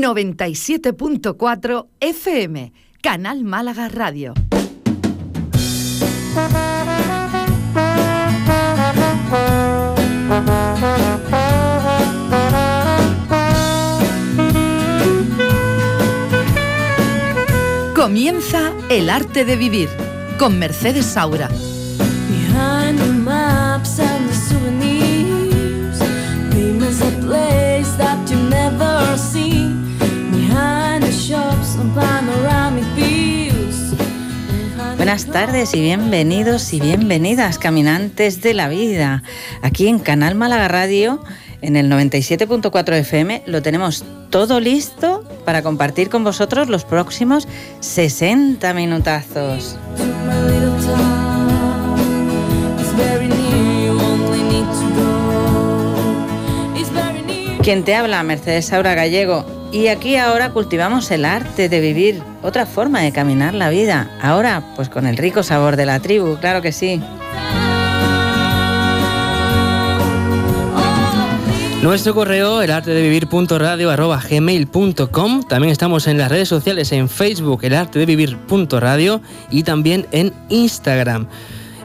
97.4 FM, Canal Málaga Radio. Comienza El arte de vivir con Mercedes Saura. Buenas tardes y bienvenidos y bienvenidas, caminantes de la vida. Aquí en Canal Málaga Radio, en el 97.4 FM, lo tenemos todo listo para compartir con vosotros los próximos 60 minutazos. Quien te habla, Mercedes Saura Gallego, y aquí ahora cultivamos el arte de vivir, otra forma de caminar la vida. Ahora, pues con el rico sabor de la tribu, claro que sí. Nuestro correo, el. También estamos en las redes sociales, en Facebook, el arte de vivir.radio y también en Instagram.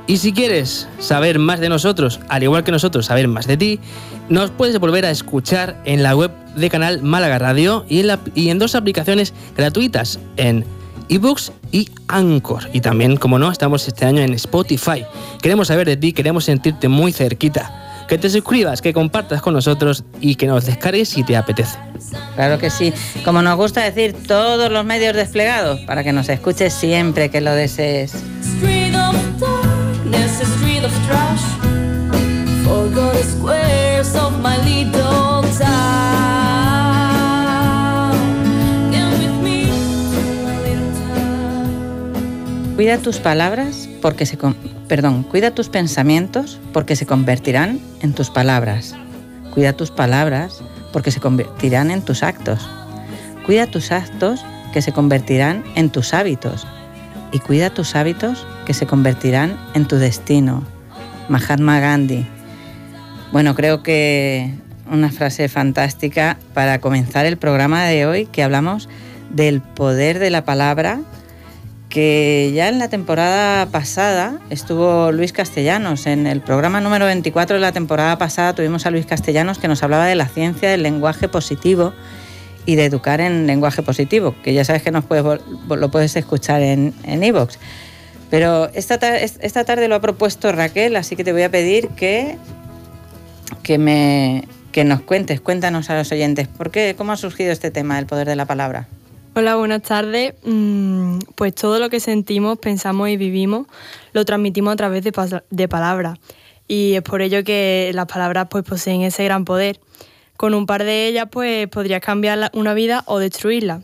Y si quieres saber más de nosotros, al igual que nosotros saber más de ti, nos puedes volver a escuchar en la web de Canal Málaga Radio y en, y en dos aplicaciones gratuitas, en ebooks y Anchor. Y también, como no, estamos este año en Spotify. Queremos saber de ti, queremos sentirte muy cerquita. Que te suscribas, que compartas con nosotros y que nos descargues si te apetece. Claro que sí. Como nos gusta decir, todos los medios desplegados para que nos escuches siempre que lo desees. Cuida tus palabras porque se perdón, cuida tus pensamientos porque se convertirán en tus palabras. Cuida tus palabras porque se convertirán en tus actos. Cuida tus actos que se convertirán en tus hábitos. Y cuida tus hábitos que se convertirán en tu destino. Mahatma Gandhi. Bueno, creo que una frase fantástica para comenzar el programa de hoy, que hablamos del poder de la palabra, que ya en la temporada pasada estuvo Luis Castellanos. En el programa número 24 de la temporada pasada tuvimos a Luis Castellanos que nos hablaba de la ciencia del lenguaje positivo y de educar en lenguaje positivo, que ya sabes que nos puedes, lo puedes escuchar en Evox. Pero esta, esta tarde lo ha propuesto Raquel, así que te voy a pedir que, que, me, que nos cuentes, cuéntanos a los oyentes, ¿por qué, ¿cómo ha surgido este tema del poder de la palabra? Hola, buenas tardes. Mm, pues todo lo que sentimos, pensamos y vivimos lo transmitimos a través de, de palabras. Y es por ello que las palabras pues, poseen ese gran poder. Con un par de ellas pues, podrías cambiar una vida o destruirla.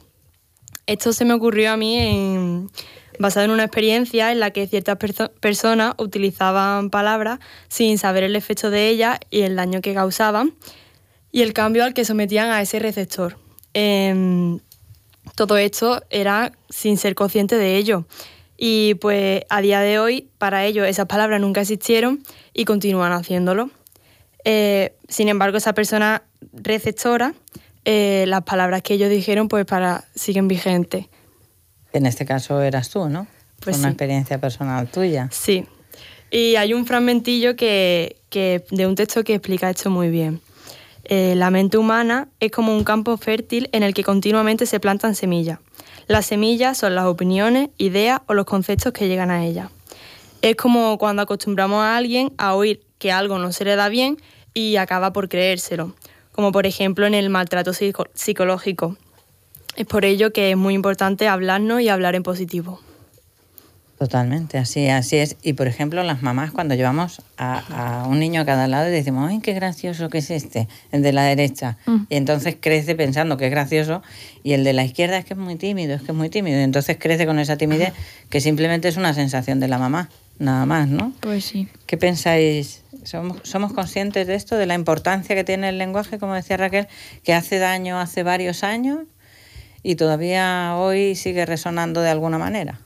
Esto se me ocurrió a mí en, basado en una experiencia en la que ciertas personas utilizaban palabras sin saber el efecto de ellas y el daño que causaban y el cambio al que sometían a ese receptor. Em, todo esto era sin ser consciente de ello. Y pues a día de hoy, para ellos esas palabras nunca existieron y continúan haciéndolo. Eh, sin embargo, esa persona receptora, eh, las palabras que ellos dijeron, pues para siguen vigentes. En este caso eras tú, ¿no? Pues una experiencia personal tuya. Sí. Y hay un fragmentillo que, de un texto que explica esto muy bien. Eh, la mente humana es como un campo fértil en el que continuamente se plantan semillas. Las semillas son las opiniones, ideas o los conceptos que llegan a ella. Es como cuando acostumbramos a alguien a oír que algo no se le da bien y acaba por creérselo, como por ejemplo en el maltrato psicológico. Es por ello que es muy importante hablarnos y hablar en positivo. Totalmente, así, así es. Y por ejemplo, las mamás cuando llevamos a, un niño a cada lado y decimos, ¡ay, qué gracioso que es este! El de la derecha. Mm. Y entonces crece pensando que es gracioso y el de la izquierda es que es muy tímido, es que es muy tímido. Y entonces crece con esa timidez que simplemente es una sensación de la mamá, nada más, ¿no? Pues sí. ¿Qué pensáis? ¿Somos, ¿Somos conscientes de esto, de la importancia que tiene el lenguaje, como decía Raquel, que hace daño hace varios años y todavía hoy sigue resonando de alguna manera.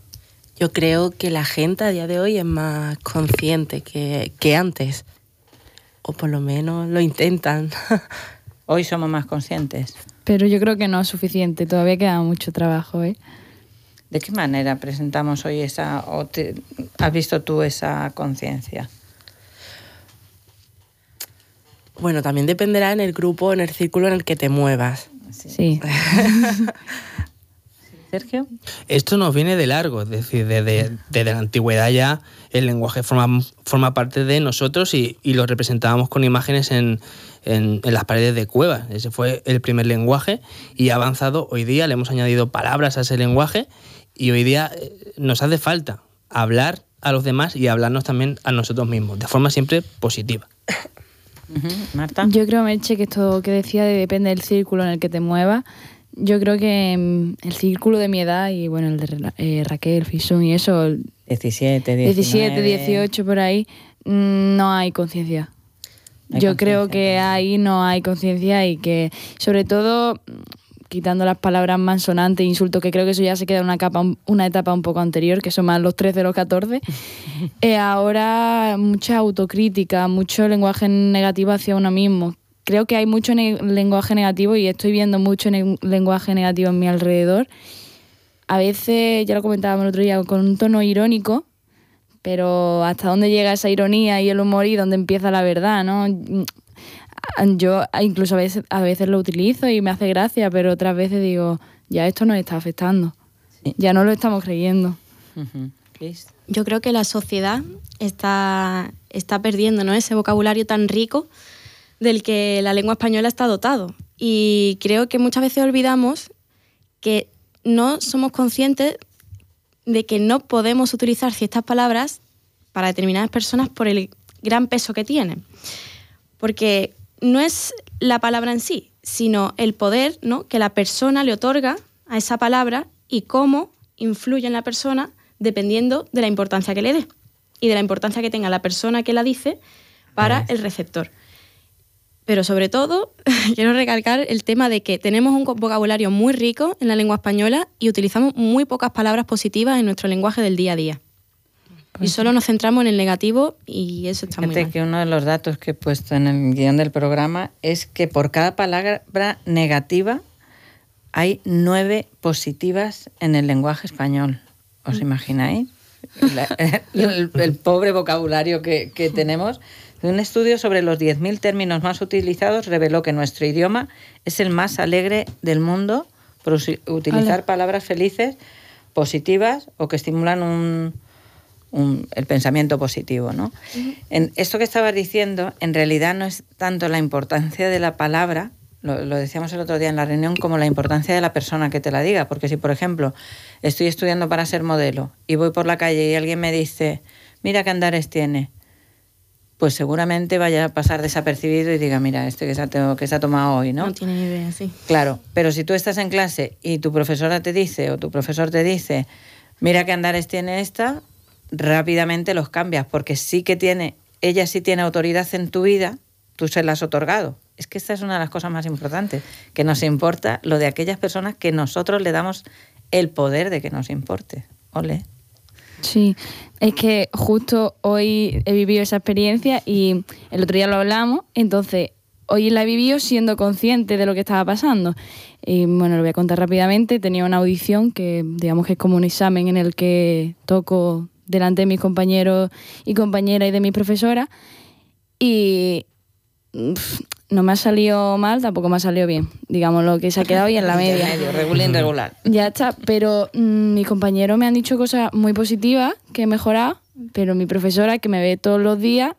Yo creo que la gente a día de hoy es más consciente que, que antes, o por lo menos lo intentan. hoy somos más conscientes. pero yo creo que no es suficiente, todavía queda mucho trabajo. ¿eh? ¿De qué manera presentamos hoy esa, o te- has visto tú esa conciencia? Bueno, también dependerá en el grupo, en el círculo en el que te muevas. Sí. Sergio. Esto nos viene de largo, es decir, desde, desde la antigüedad ya el lenguaje forma, forma parte de nosotros y, y lo representábamos con imágenes en, en- en las paredes de cuevas. Ese fue el primer lenguaje y ha avanzado hoy día, le hemos añadido palabras a ese lenguaje y hoy día eh, nos hace falta hablar a los demás y hablarnos también a nosotros mismos, de forma siempre positiva. Marta. Yo creo, Merche, que esto que decía de depende del círculo en el que te muevas. Yo creo que mm, el círculo de mi edad y bueno, el de Ra- eh, Raquel, Fisún y eso, el 17, 19. 17, 18 por ahí, mm, no hay conciencia. Yo creo que ahí no hay conciencia y que, sobre todo, quitando las palabras más sonantes, insultos, que creo que eso ya se queda en una, capa, un- una etapa un poco anterior, que son más los 13, los 14. eh, ahora mucha autocrítica, mucho lenguaje negativo hacia uno mismo. Creo que hay mucho ne- lenguaje negativo y estoy viendo mucho ne- lenguaje negativo en mi alrededor. A veces, ya lo comentábamos el otro día, con un tono irónico, pero hasta dónde llega esa ironía y el humor y dónde empieza la verdad, ¿no? Yo incluso a veces, a veces lo utilizo y me hace gracia, pero otras veces digo, ya esto nos está afectando, Sí. ya no lo estamos creyendo. Yo creo que la sociedad está, está perdiendo ¿no? ese vocabulario tan rico del que la lengua española está dotado. Y creo que muchas veces olvidamos que no somos conscientes de que no podemos utilizar ciertas palabras para determinadas personas por el gran peso que tienen. Porque no es la palabra en sí, sino el poder ¿no? que la persona le otorga a esa palabra y cómo influye en la persona dependiendo de la importancia que le dé y de la importancia que tenga la persona que la dice para el receptor. Pero sobre todo, quiero recalcar el tema de que tenemos un vocabulario muy rico en la lengua española y utilizamos muy pocas palabras positivas en nuestro lenguaje del día a día. Y solo nos centramos en el negativo y eso está muy mal. que uno de los datos que he puesto en el guion del programa es que por cada palabra negativa hay nueve positivas en el lenguaje español. ¿Os imagináis? La- el, el pobre vocabulario que, que tenemos. Un estudio sobre los 10.000 términos más utilizados reveló que nuestro idioma es el más alegre del mundo por utilizar palabras felices, positivas o que estimulan un, un- el pensamiento positivo. ¿no? en esto que estabas diciendo, en realidad no es tanto la importancia de la palabra, lo, lo decíamos el otro día en la reunión, como la importancia de la persona que te la diga. Porque si, por ejemplo, estoy estudiando para ser modelo y voy por la calle y alguien me dice, mira qué andares tiene, pues seguramente vaya a pasar desapercibido y diga, mira, este que se ha, que se ha tomado hoy, ¿no? No tiene ni idea, sí. Claro, pero si tú estás en clase y tu profesora te dice o tu profesor te dice, mira qué andares tiene esta, rápidamente los cambias, porque sí que tiene, ella sí tiene autoridad en tu vida, tú se la has otorgado. Es que esta es una de las cosas más importantes, que nos importa lo de aquellas personas que nosotros le damos el poder de que nos importe. Ole. Sí, es que justo hoy he vivido esa experiencia y el otro día lo hablamos, entonces hoy la he vivido siendo consciente de lo que estaba pasando. Y bueno, lo voy a contar rápidamente. Tenía una audición que digamos que es como un examen en el que toco delante de mis compañeros y compañeras y de mis profesoras y no me ha salido mal, tampoco me ha salido bien. Digamos lo que se ha quedado y en la media. Medio, regular, irregular. Ya está, pero mm, mis compañeros me han dicho cosas muy positivas que he mejorado, pero mi profesora, que me ve todos los días,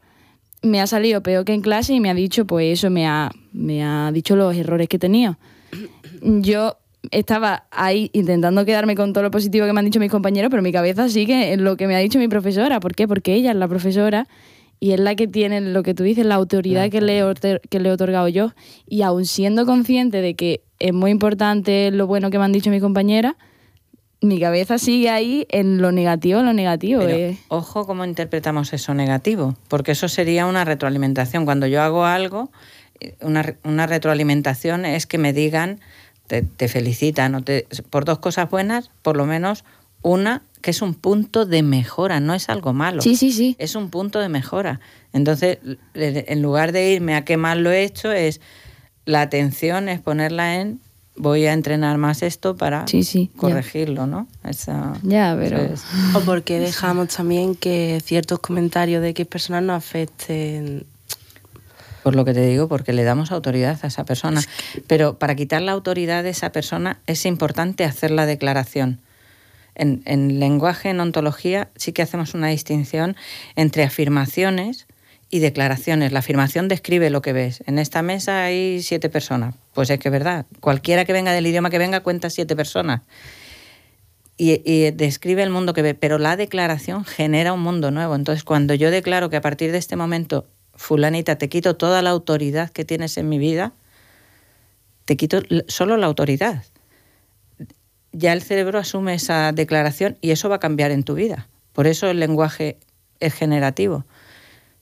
me ha salido peor que en clase y me ha dicho, pues eso, me ha, me ha dicho los errores que he tenido. Yo estaba ahí intentando quedarme con todo lo positivo que me han dicho mis compañeros, pero mi cabeza sigue en lo que me ha dicho mi profesora. ¿Por qué? Porque ella es la profesora y es la que tiene lo que tú dices, la autoridad que le, he otor- que le he otorgado yo. Y aún siendo consciente de que es muy importante lo bueno que me han dicho mis compañeras, mi cabeza sigue ahí en lo negativo, en lo negativo. Pero eh. ojo cómo interpretamos eso negativo, porque eso sería una retroalimentación. Cuando yo hago algo, eh, una, una retroalimentación es que me digan, te, te felicitan o te, por dos cosas buenas, por lo menos una que es un punto de mejora, no es algo malo. Sí, sí, sí. Es un punto de mejora. Entonces, en lugar de irme a qué mal lo he hecho, es la atención es ponerla en voy a entrenar más esto para Sí, sí, ya. corregirlo, ¿no? Esa- Ya, pero- es. O porque dejamos también que ciertos comentarios de X personas nos afecten. Por lo que te digo, porque le damos autoridad a esa persona. Pero para quitar la autoridad de esa persona es importante hacer la declaración. En, en lenguaje, en ontología, sí que hacemos una distinción entre afirmaciones y declaraciones. La afirmación describe lo que ves. En esta mesa hay siete personas. Pues es que es verdad. Cualquiera que venga del idioma que venga cuenta siete personas. Y, y describe el mundo que ve, pero la declaración genera un mundo nuevo. Entonces, cuando yo declaro que a partir de este momento, fulanita, te quito toda la autoridad que tienes en mi vida, te quito solo la autoridad. Ya el cerebro asume esa declaración y eso va a cambiar en tu vida. Por eso el lenguaje es generativo.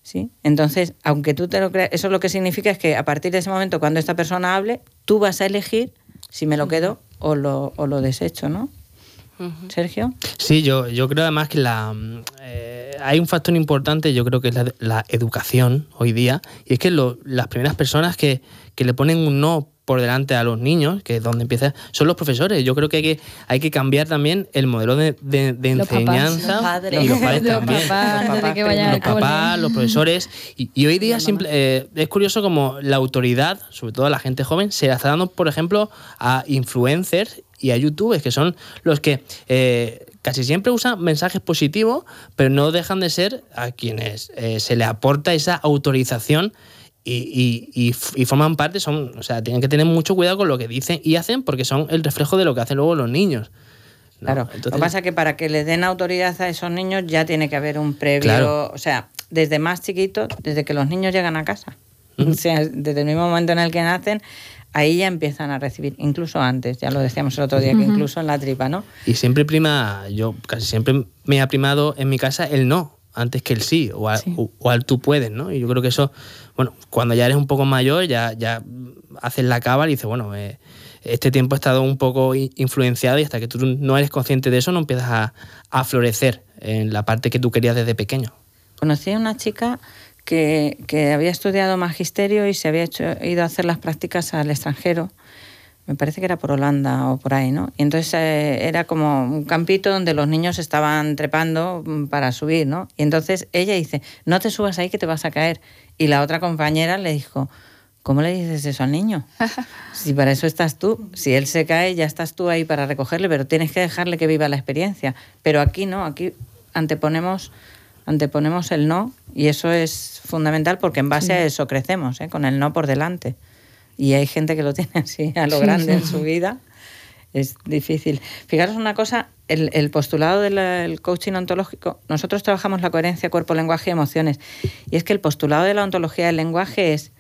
¿sí? Entonces, aunque tú te lo creas, eso lo que significa es que a partir de ese momento, cuando esta persona hable, tú vas a elegir si me lo quedo o lo, o lo desecho, ¿no? Sergio. Sí, yo, yo creo además que la, mm, eh, hay un factor importante, yo creo que es la, la educación hoy día, y es que lo- las primeras personas que, que le ponen un no por delante a los niños, que es donde empieza, son los profesores. Yo creo que hay que, hay que cambiar también el modelo de, de- de Los papás. enseñanza. Los padres. Y los padres Los también. papás, Los que papás, los papás, profesores. Y, y hoy día simple- eh, es curioso como la autoridad, sobre todo a la gente joven, se la está dando, por ejemplo, a influencers y a youtubers, que son los que eh, casi siempre usan mensajes positivos, pero no dejan de ser a quienes eh, se le aporta esa autorización. Y, forman parte, son, o sea, tienen que tener mucho cuidado con lo que dicen y hacen porque son el reflejo de lo que hacen luego los niños. ¿no? Claro, lo que pasa es que para que le den autoridad a esos niños ya tiene que haber un previo, Claro. o sea, desde más chiquitos, desde que los niños llegan a casa. O sea, desde el mismo momento en el que nacen, ahí ya empiezan a recibir, incluso antes, ya lo decíamos el otro día, que incluso en la tripa, ¿no? Y siempre prima, yo casi siempre me ha primado en mi casa el no, antes que el sí, o, a- Sí. o, o al tú puedes, ¿no? Y yo creo que eso, bueno, cuando ya eres un poco mayor, ya, ya haces la cábala y dices, bueno, eh, este tiempo he estado un poco influenciado y hasta que tú no eres consciente de eso no empiezas a, a florecer en la parte que tú querías desde pequeño. Conocí a una chica que, que había estudiado magisterio y se había hecho, ido a hacer las prácticas al extranjero. Me parece que era por Holanda o por ahí, ¿no? Y entonces eh, era como un campito donde los niños estaban trepando mm, para subir, ¿no? Y entonces ella dice, no te subas ahí que te vas a caer. Y la otra compañera le dijo, ¿cómo le dices eso al niño? Si para eso estás tú, si él se cae ya estás tú ahí para recogerle, pero tienes que dejarle que viva la experiencia. Pero aquí no, aquí anteponemos anteponemos el no y eso es fundamental porque en base a eso crecemos, ¿eh? con el no por delante. Y hay gente que lo tiene así a lo Sí, grande sí. en su vida. Es difícil. Fijaros una cosa, el, el postulado del el coaching ontológico, nosotros trabajamos la coherencia cuerpo, lenguaje y emociones. Y es que el postulado de la ontología del lenguaje es,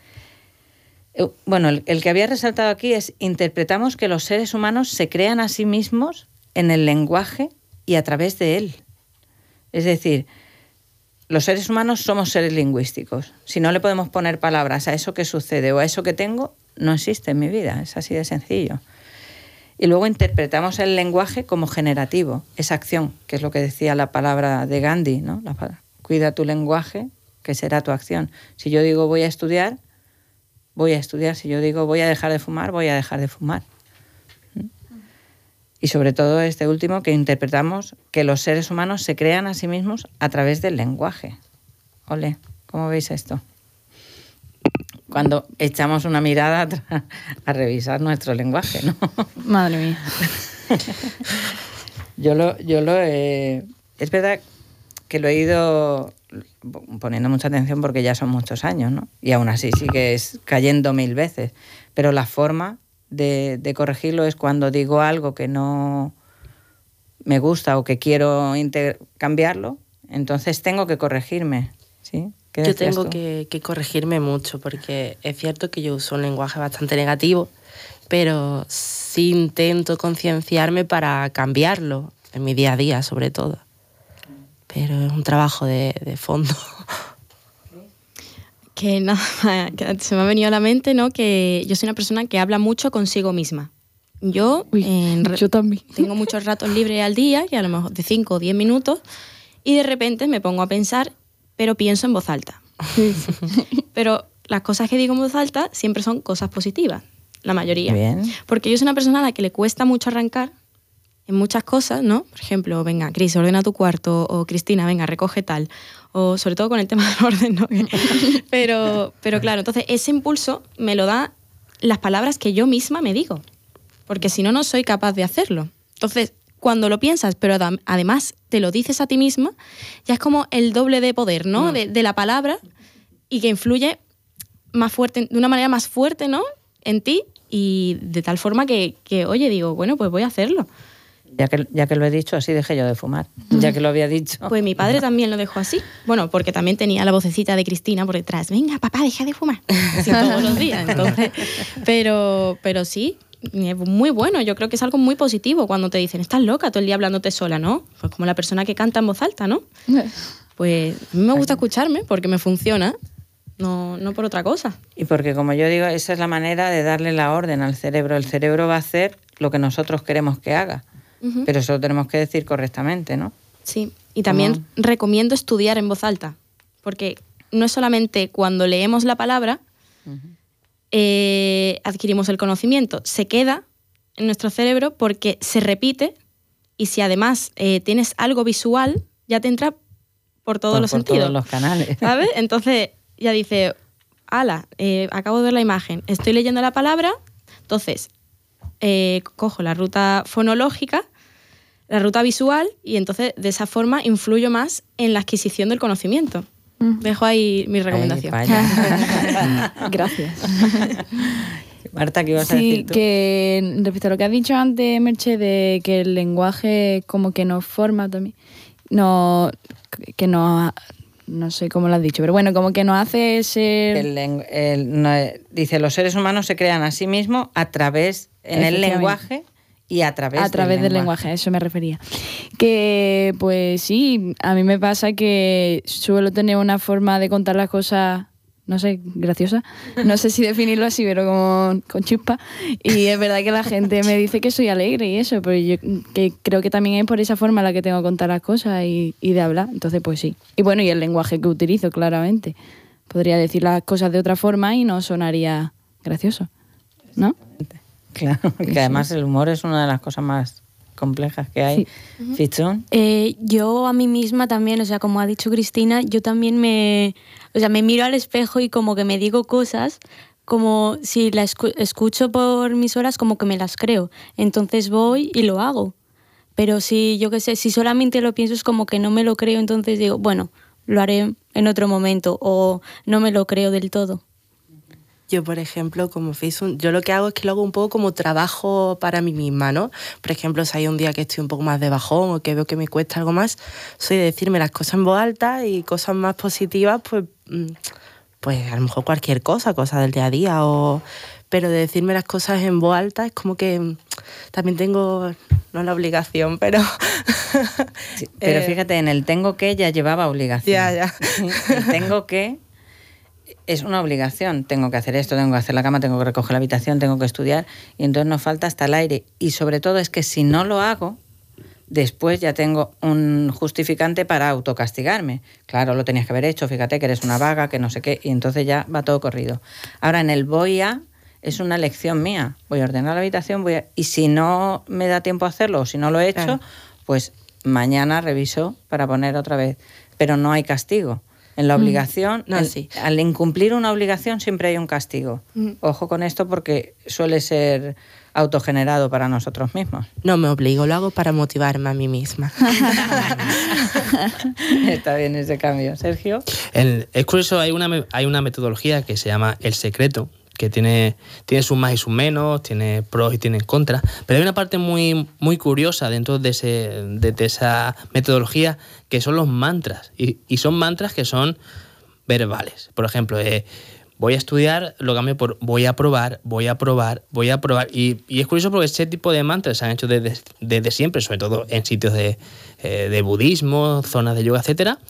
eh, bueno, el, el que había resaltado aquí es, interpretamos que los seres humanos se crean a sí mismos en el lenguaje y a través de él. Es decir, los seres humanos somos seres lingüísticos. Si no le podemos poner palabras a eso que sucede o a eso que tengo, no existe en mi vida. Es así de sencillo. Y luego interpretamos el lenguaje como generativo, esa acción, que es lo que decía la palabra de Gandhi, ¿no? Cuida tu lenguaje, que será tu acción. Si yo digo voy a estudiar, voy a estudiar. Si yo digo voy a dejar de fumar, voy a dejar de fumar. Y sobre todo este último, que interpretamos que los seres humanos se crean a sí mismos a través del lenguaje. Ole, ¿cómo veis esto? Cuando echamos una mirada a, a revisar nuestro lenguaje, ¿no? Madre mía. Yo lo, yo lo he- Es verdad que lo he ido poniendo mucha atención porque ya son muchos años, ¿no? Y aún así sigues cayendo mil veces. Pero la forma de, de corregirlo es cuando digo algo que no me gusta o que quiero cambiarlo, entonces tengo que corregirme, ¿sí? ¿Qué Yo tengo que, que corregirme mucho porque es cierto que yo uso un lenguaje bastante negativo, pero sí intento concienciarme para cambiarlo en mi día a día, sobre todo. Pero es un trabajo de, de fondo. Que nada, más, que se me ha venido a la mente, ¿no? Que yo soy una persona que habla mucho consigo misma. Yo, Uy, en re- yo también. tengo muchos ratos libres al día, que a lo mejor de 5 o 10 minutos, y de repente me pongo a pensar, pero pienso en voz alta. pero las cosas que digo en voz alta siempre son cosas positivas. la mayoría. Bien. Porque yo soy una persona a la que le cuesta mucho arrancar en muchas cosas, ¿no? Por ejemplo, venga, Cris, ordena tu cuarto, o Cristina, venga, recoge tal. O sobre todo con el tema del orden, ¿no? pero, pero claro, entonces ese impulso me lo da las palabras que yo misma me digo. Porque si no, no soy capaz de hacerlo. Entonces, cuando lo piensas, pero adem- además te lo dices a ti misma, ya es como el doble de poder, ¿no? De, de la palabra y que influye más fuerte, de una manera más fuerte, ¿no? En ti y de tal forma que, que, oye, digo, bueno, pues voy a hacerlo. Ya que, ya que lo he dicho, así dejé yo de fumar. Ya que lo había dicho. Pues mi padre también lo dejó así. Bueno, porque también tenía la vocecita de Cristina por detrás. Venga, papá, deja de fumar. Así todos los días. Entonces, pero, pero sí, es muy bueno. Yo creo que es algo muy positivo cuando te dicen, estás loca todo el día hablándote sola, ¿no? Pues como la persona que canta en voz alta, ¿no? Pues a mí me gusta escucharme porque me funciona, no, no por otra cosa. Y porque, como yo digo, esa es la manera de darle la orden al cerebro. El cerebro va a hacer lo que nosotros queremos que haga. Pero eso lo tenemos que decir correctamente, ¿no? Sí, y también recomiendo estudiar en voz alta, porque no es solamente cuando leemos la palabra eh, adquirimos el conocimiento, se queda en nuestro cerebro porque se repite y si además eh, tienes algo visual, ya te entra por todos Por- los por sentidos. todos los canales. ¿Sabes? Entonces ya dice, ala, eh, acabo de ver la imagen, estoy leyendo la palabra, entonces eh, cojo la ruta fonológica, la ruta visual y entonces de esa forma influyo más en la adquisición del conocimiento. Dejo ahí mi recomendación. Gracias. Marta, ¿qué ibas a Sí, decir tú? que respecto a lo que has dicho antes, Merche, de que el lenguaje como que nos forma también, no, que nos, no sé cómo lo has dicho, pero bueno, como que nos hace ser... El el- no, dice, los seres humanos se crean a sí mismos a través, en el lenguaje y a través, a través del lenguaje. a eso me refería. Que pues sí, a mí me pasa que suelo tener una forma de contar las cosas, no sé, graciosa. No sé si definirlo así, pero como con chispa. Y es verdad que la gente me dice que soy alegre y eso, pero yo que creo que también es por esa forma la que tengo que contar las cosas y, y de hablar. Entonces, pues sí. Y bueno, y el lenguaje que utilizo, claramente. Podría decir las cosas de otra forma y no sonaría gracioso. ¿No? Claro, que además el humor es una de las cosas más complejas que hay. Fichún, Eh, yo a mí misma también, o sea, como ha dicho Cristina, yo también me, o sea, me miro al espejo y como que me digo cosas, como si la escu- escucho por mis horas, como que me las creo. Entonces voy y lo hago. Pero si, yo qué sé, si solamente lo pienso es como que no me lo creo, entonces digo, bueno, lo haré en otro momento o no me lo creo del todo. Yo, por ejemplo, como Facebook, yo lo que hago es que lo hago un poco como trabajo para mí misma, ¿no? Por ejemplo, si hay un día que estoy un poco más de bajón o que veo que me cuesta algo más, soy de decirme las cosas en voz alta y cosas más positivas, pues, mm, pues a lo mejor cualquier cosa, cosas del día a día, o... pero de decirme las cosas en voz alta es como que mm, también tengo, no la obligación, pero... Sí, pero Eh, fíjate, en el tengo que ya llevaba obligación. Ya, ya. El tengo que es una obligación. Tengo que hacer esto, tengo que hacer la cama, tengo que recoger la habitación, tengo que estudiar. Y entonces nos falta hasta el aire. Y sobre todo es que si no lo hago, después ya tengo un justificante para autocastigarme. Claro, lo tenías que haber hecho, fíjate que eres una vaga, que no sé qué. Y entonces ya va todo corrido. Ahora en el voy a es una lección mía. Voy a ordenar la habitación, voy a... y si no me da tiempo a hacerlo o si no lo he hecho, Claro. pues mañana reviso para poner otra vez. Pero no hay castigo. En la obligación, No, el- sí. al incumplir una obligación siempre hay un castigo. Ojo con esto porque suele ser autogenerado para nosotros mismos. No me obligo, lo hago para motivarme a mí misma. Está bien ese cambio. Sergio. El- es curioso, hay una, me- hay una metodología que se llama El Secreto, que tiene, tiene sus más y sus menos, tiene pros y tiene contras, pero hay una parte muy, muy curiosa dentro de, ese, de, esa metodología que son los mantras, y, y son mantras que son verbales. Por ejemplo, eh, voy a estudiar, lo cambio por voy a probar, voy a probar, voy a probar. Y, y es curioso porque ese tipo de mantras se han hecho desde, desde siempre, sobre todo en sitios de, eh, de budismo, zonas de yoga, etcétera,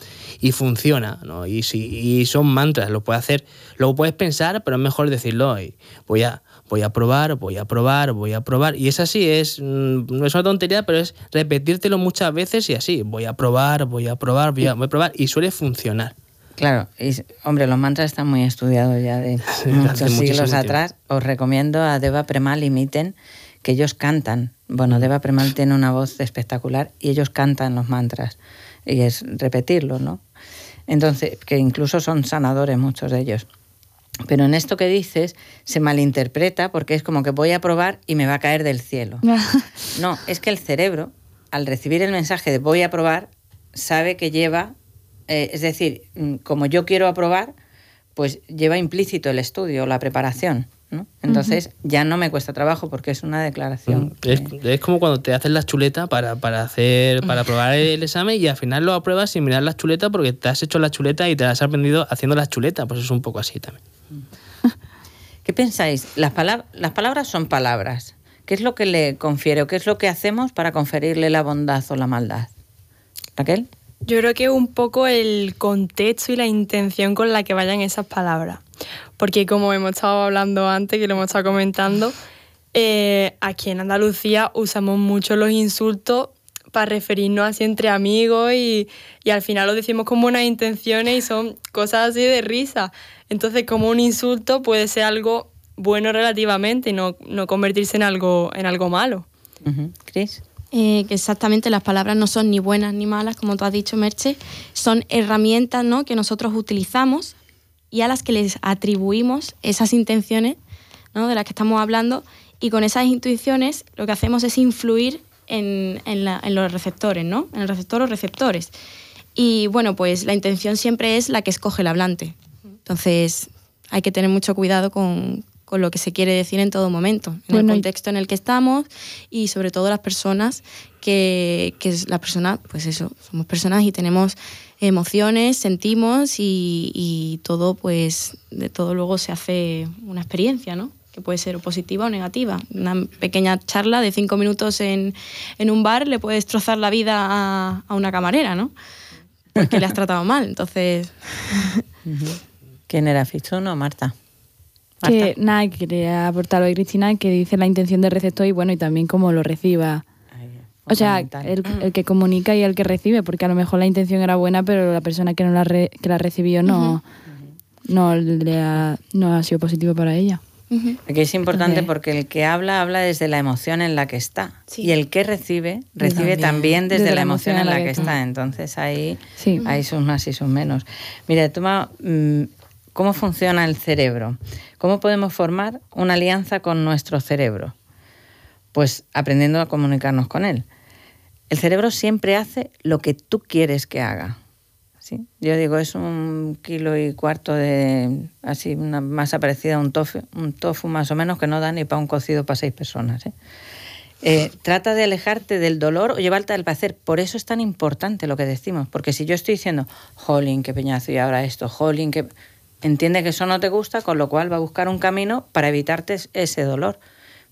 y funciona, ¿no? Y, si, y son mantras, lo puedes hacer, lo puedes pensar, pero es mejor decirlo. Y voy a, voy a probar, voy a probar, voy a probar. Y es así, es, mm, no es una tontería, pero es repetírtelo muchas veces y así, voy a probar, voy a probar, voy a, voy a probar, y suele funcionar. Claro, y, hombre, los mantras están muy estudiados ya de muchos siglos tiempo. atrás. Os recomiendo a Deva Premal y Miten, que ellos cantan. Bueno, Deva Premal tiene una voz espectacular y ellos cantan los mantras. Y es repetirlo, ¿no? Entonces, que incluso son sanadores muchos de ellos. Pero en esto que dices se malinterpreta porque es como que voy a probar y me va a caer del cielo. No, es que el cerebro, al recibir el mensaje de voy a probar, sabe que lleva, eh, es decir, mm, como yo quiero aprobar, pues lleva implícito el estudio, la preparación. ¿No? Entonces ya no me cuesta trabajo porque es una declaración. Es, que- es como cuando te haces la chuleta para, para hacer para probar el examen y al final lo apruebas sin mirar la chuleta porque te has hecho la chuleta y te has aprendido haciendo la chuleta. Pues es un poco así también. ¿Qué pensáis? Las, palab- las palabras son palabras. ¿Qué es lo que le confiere o qué es lo que hacemos para conferirle la bondad o la maldad? Raquel. Yo creo que un poco el contexto y la intención con la que vayan esas palabras. Porque como hemos estado hablando antes, que lo hemos estado comentando, eh, aquí en Andalucía usamos mucho los insultos para referirnos así entre amigos y, y al final lo decimos con buenas intenciones y son cosas así de risa. Entonces, como un insulto puede ser algo bueno relativamente y no, no convertirse en algo, en algo malo. Ujú. Cris. Eh, que exactamente las palabras no son ni buenas ni malas, como tú has dicho, Merche, son herramientas ¿no? que nosotros utilizamos y a las que les atribuimos esas intenciones ¿no? de las que estamos hablando y con esas intuiciones lo que hacemos es influir en, en los receptores, ¿no? en el receptor o receptores. Y bueno, pues la intención siempre es la que escoge el hablante. Entonces hay que tener mucho cuidado con, con lo que se quiere decir en todo momento, en Bueno, el contexto en el que estamos y sobre todo las personas que, que es la persona, pues eso, somos personas y tenemos emociones, sentimos y, y todo, pues de todo luego se hace una experiencia, ¿no? Que puede ser o positiva o negativa. Una pequeña charla de cinco minutos en, en un bar le puede destrozar la vida a, a una camarera, ¿no? Porque le has tratado mal. Entonces, ¿Quién era Fichun o Marta? Que nada, quería aportar de Cristina, que dice la intención del receptor y bueno, y también cómo lo reciba. Ay, O sea, el, el que comunica y el que recibe, porque a lo mejor la intención era buena, pero la persona que no la, re- que la recibió no, no, le ha, no ha sido positivo para ella. ujú. Aquí es importante Entonces- porque el que habla habla desde la emoción en la que está Sí. y el que recibe recibe También. también, desde, la emoción en la que está. Entonces ahí Sí. hay sus más y sus menos. Mira, toma mm, cómo funciona el cerebro. ¿Cómo podemos formar una alianza con nuestro cerebro? Pues aprendiendo a comunicarnos con él. El cerebro siempre hace lo que tú quieres que haga. ¿sí? Yo digo, es un kilo y cuarto de así una masa parecida a un tofu, un tofu más o menos que no da ni para un cocido para seis personas. ¿eh? Eh, trata de alejarte del dolor o llevarte al placer. Por eso es tan importante lo que decimos. Porque si yo estoy diciendo, jolín, qué peñazo y ahora esto, jolín, que entiende que eso no te gusta, con lo cual va a buscar un camino para evitarte es- ese dolor.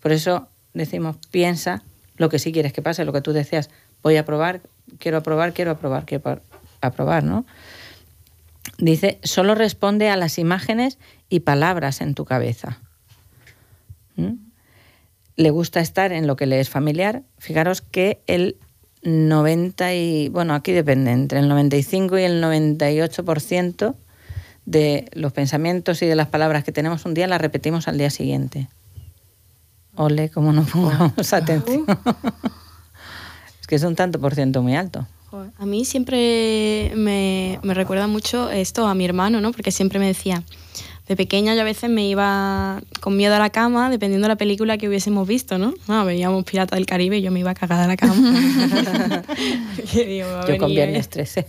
Por eso decimos, piensa lo que sí quieres que pase, lo que tú decías, voy a probar, quiero aprobar, quiero aprobar, quiero apro- aprobar, ¿no? Dice, solo responde a las imágenes y palabras en tu cabeza. ¿Mm? Le gusta estar en lo que le es familiar. Fijaros que el 90 y, bueno, aquí depende, entre el 95 y el 98% de los pensamientos y de las palabras que tenemos un día las repetimos al día siguiente. Ole, como no pongamos atención. es que es un tanto por ciento muy alto. A mí siempre me, me recuerda mucho esto a mi hermano, ¿no? Porque siempre me decía, de pequeña yo a veces me iba con miedo a la cama, dependiendo de la película que hubiésemos visto, ¿no? No, veíamos Pirata del Caribe y yo me iba cagada a la cama. Digo, Yo con viernes 13.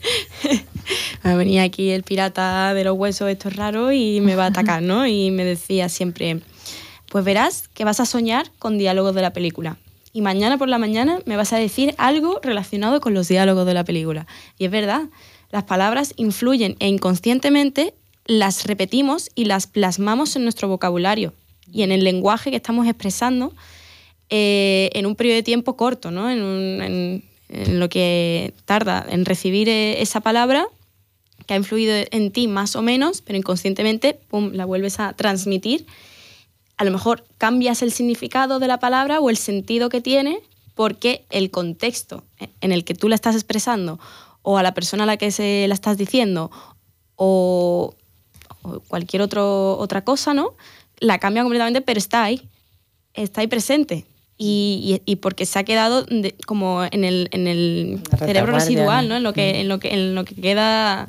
va a venir aquí el pirata de los huesos estos raros y me va a atacar, ¿no? Y me decía siempre, pues verás que vas a soñar con diálogos de la película. Y mañana por la mañana me vas a decir algo relacionado con los diálogos de la película. Y es verdad, las palabras influyen e inconscientemente las repetimos y las plasmamos en nuestro vocabulario y en el lenguaje que estamos expresando eh, en un periodo de tiempo corto, ¿no? en, en lo que tarda en recibir eh, esa palabra que ha influido en ti más o menos, pero inconscientemente pum, la vuelves a transmitir. A lo mejor cambias el significado de la palabra o el sentido que tiene porque el contexto en el que tú la estás expresando o a la persona a la que se la estás diciendo o, o cualquier otro, otra cosa, ¿no? La cambia completamente, pero está ahí, está ahí presente. Y, y- y porque se ha quedado de- como en el, en el cerebro residual, ¿no? En lo que, en lo que, en lo que queda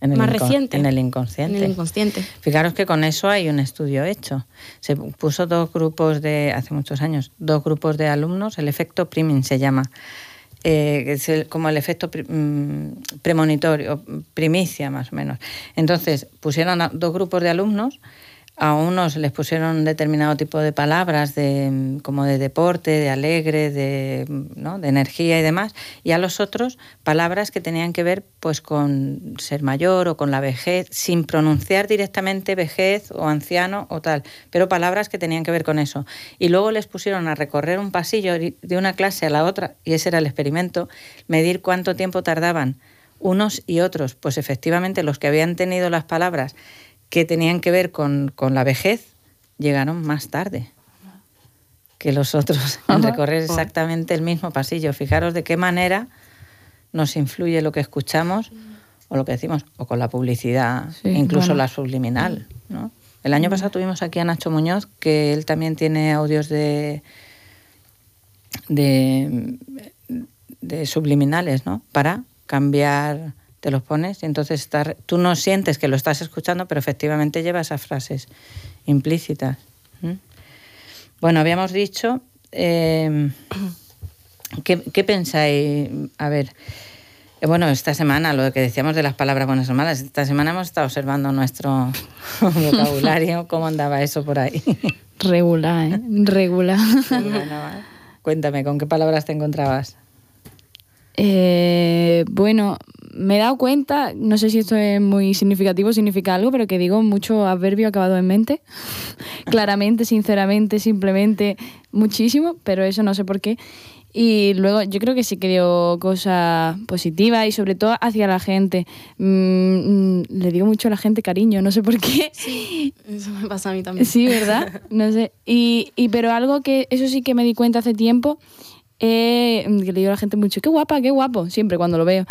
En el más reciente. En el inconsciente. en el inconsciente. Fijaros que con eso hay un estudio hecho. Se puso dos grupos de, hace muchos años, dos grupos de alumnos, el efecto priming se llama, eh, que es el- como el efecto mm, premonitorio, primicia más o menos. Entonces, pusieron a dos grupos de alumnos, a unos les pusieron determinado tipo de palabras, de, como de deporte, de alegre, de, ¿no? de energía y demás, y a los otros palabras que tenían que ver pues con ser mayor o con la vejez, sin pronunciar directamente vejez o anciano o tal, pero palabras que tenían que ver con eso. Y luego les pusieron a recorrer un pasillo de una clase a la otra, y ese era el experimento, medir cuánto tiempo tardaban unos y otros. Pues efectivamente los que habían tenido las palabras que tenían que ver con, con la vejez llegaron más tarde que los otros en recorrer exactamente el mismo pasillo. Fijaros de qué manera nos influye lo que escuchamos o lo que decimos, o con la publicidad, Sí, incluso bueno. la subliminal. ¿no? El año pasado tuvimos aquí a Nacho Muñoz, que él también tiene audios de, de, de subliminales, ¿no? Para cambiar, te los pones y entonces estar, tú no sientes que lo estás escuchando, pero efectivamente lleva esas frases implícitas. Bueno, habíamos dicho, eh, ¿qué, qué pensáis? A ver, eh, bueno, esta semana, lo que decíamos de las palabras buenas o malas, esta semana hemos estado observando nuestro vocabulario, cómo andaba eso por ahí. Regular, ¿eh? Regular. Bueno, Cuéntame, ¿con qué palabras te encontrabas? Eh, bueno, me he dado cuenta, no sé si esto es muy significativo, significa algo, pero que digo mucho adverbio acabado en mente. Claramente, sinceramente, simplemente, muchísimo, pero eso no sé por qué. Y luego yo creo que sí que dio cosas positivas y sobre todo hacia la gente. Mm, mm, le digo mucho a la gente cariño, no sé por qué. Eso me pasa a mí también. Sí, ¿verdad? No sé. Y, y pero algo que eso sí que me di cuenta hace tiempo, eh, que le digo a la gente mucho, qué guapa, qué guapo, siempre cuando lo veo.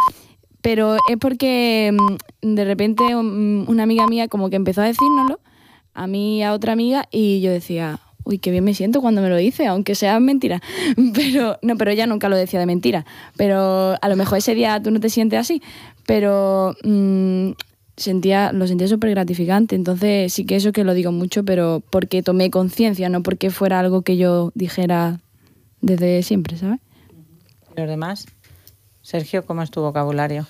Pero es porque mm, de repente una amiga mía como que empezó a decírnoslo, a mí a otra amiga, y yo decía, uy, qué bien me siento cuando me lo dice, aunque sea mentira. Pero, no, pero ella nunca lo decía de mentira. Pero a lo mejor ese día tú no te sientes así. Pero mm, sentía, lo sentía súper gratificante. Entonces sí que eso que lo digo mucho, pero porque tomé conciencia, no porque fuera algo que yo dijera desde siempre, ¿sabes? ¿Y los demás? Sergio, ¿cómo es tu vocabulario?